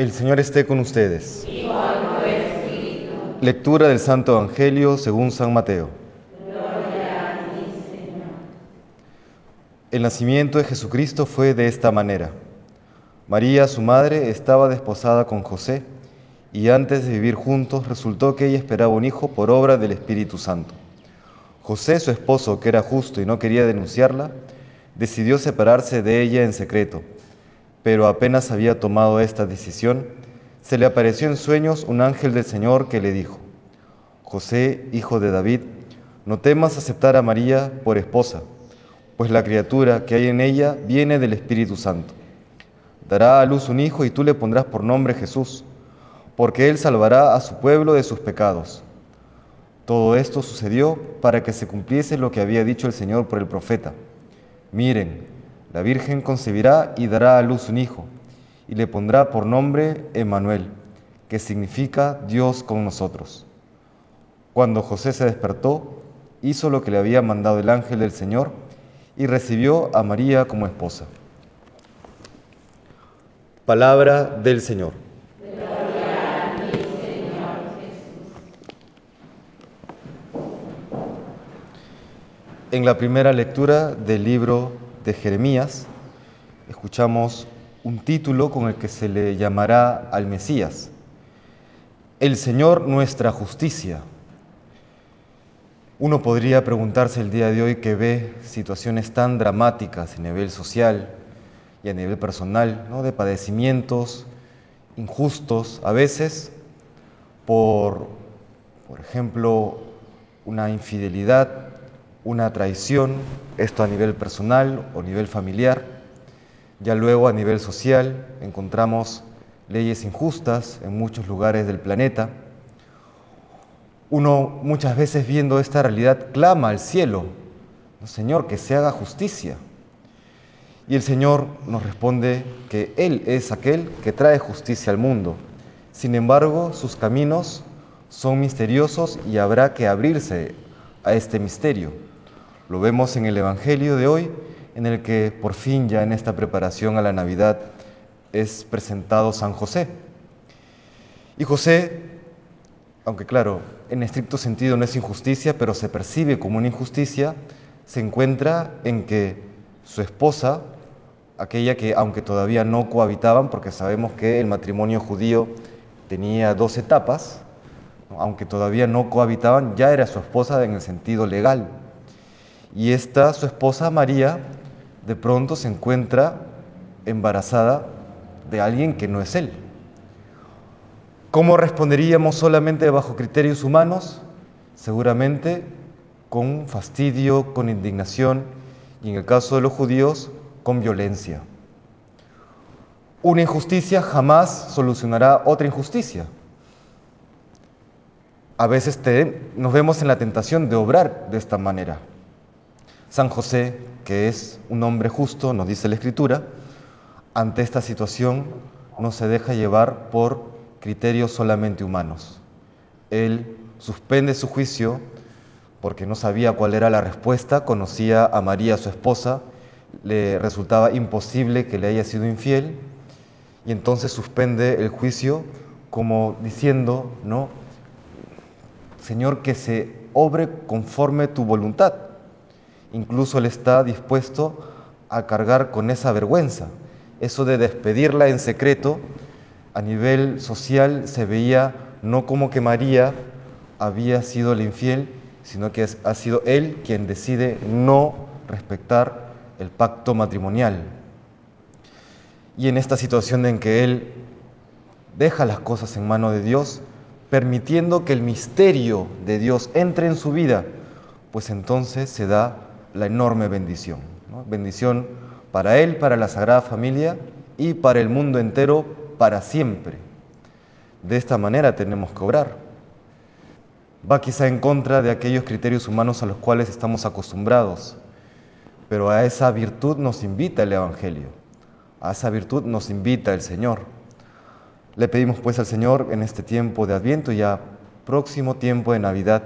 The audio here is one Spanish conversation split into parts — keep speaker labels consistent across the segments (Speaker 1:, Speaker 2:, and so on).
Speaker 1: El Señor esté con ustedes. Lectura del Santo Evangelio según San Mateo. El nacimiento de Jesucristo fue de esta manera. María, su madre, estaba desposada con José y antes de vivir juntos resultó que ella esperaba un hijo por obra del Espíritu Santo. José, su esposo, que era justo y no quería denunciarla, decidió separarse de ella en secreto pero apenas había tomado esta decisión, se le apareció en sueños un ángel del Señor que le dijo, José, hijo de David, no temas aceptar a María por esposa, pues la criatura que hay en ella viene del Espíritu Santo. Dará a luz un hijo y tú le pondrás por nombre Jesús, porque él salvará a su pueblo de sus pecados. Todo esto sucedió para que se cumpliese lo que había dicho el Señor por el profeta. Miren, la Virgen concebirá y dará a luz un hijo, y le pondrá por nombre Emmanuel, que significa Dios con nosotros. Cuando José se despertó, hizo lo que le había mandado el ángel del Señor y recibió a María como esposa. Palabra del Señor. En la primera lectura del libro de Jeremías, escuchamos un título con el que se le llamará al Mesías, El Señor nuestra justicia. Uno podría preguntarse el día de hoy que ve situaciones tan dramáticas a nivel social y a nivel personal, ¿no? de padecimientos injustos, a veces por, por ejemplo, una infidelidad una traición, esto a nivel personal o nivel familiar. Ya luego a nivel social encontramos leyes injustas en muchos lugares del planeta. Uno muchas veces viendo esta realidad clama al cielo, Señor, que se haga justicia. Y el Señor nos responde que Él es aquel que trae justicia al mundo. Sin embargo, sus caminos son misteriosos y habrá que abrirse a este misterio. Lo vemos en el Evangelio de hoy, en el que por fin ya en esta preparación a la Navidad es presentado San José. Y José, aunque claro, en estricto sentido no es injusticia, pero se percibe como una injusticia, se encuentra en que su esposa, aquella que aunque todavía no cohabitaban, porque sabemos que el matrimonio judío tenía dos etapas, aunque todavía no cohabitaban, ya era su esposa en el sentido legal. Y esta, su esposa María, de pronto se encuentra embarazada de alguien que no es él. ¿Cómo responderíamos solamente bajo criterios humanos? Seguramente con fastidio, con indignación y en el caso de los judíos, con violencia. Una injusticia jamás solucionará otra injusticia. A veces nos vemos en la tentación de obrar de esta manera. San José, que es un hombre justo, nos dice la Escritura, ante esta situación no se deja llevar por criterios solamente humanos. Él suspende su juicio porque no sabía cuál era la respuesta, conocía a María, su esposa, le resultaba imposible que le haya sido infiel y entonces suspende el juicio como diciendo, ¿no? Señor, que se obre conforme tu voluntad. Incluso él está dispuesto a cargar con esa vergüenza. Eso de despedirla en secreto a nivel social se veía no como que María había sido el infiel, sino que ha sido él quien decide no respetar el pacto matrimonial. Y en esta situación en que él deja las cosas en mano de Dios, permitiendo que el misterio de Dios entre en su vida, pues entonces se da la enorme bendición. Bendición para él, para la Sagrada Familia y para el mundo entero para siempre. De esta manera tenemos que obrar. Va quizá en contra de aquellos criterios humanos a los cuales estamos acostumbrados, pero a esa virtud nos invita el Evangelio, a esa virtud nos invita el Señor. Le pedimos pues al Señor en este tiempo de Adviento y ya próximo tiempo de Navidad,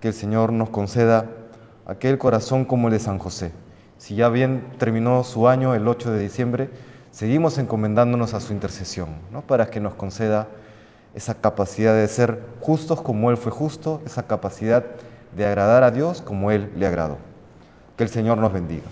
Speaker 1: que el Señor nos conceda aquel corazón como el de San José. Si ya bien terminó su año el 8 de diciembre, seguimos encomendándonos a su intercesión, ¿no? para que nos conceda esa capacidad de ser justos como Él fue justo, esa capacidad de agradar a Dios como Él le agradó. Que el Señor nos bendiga.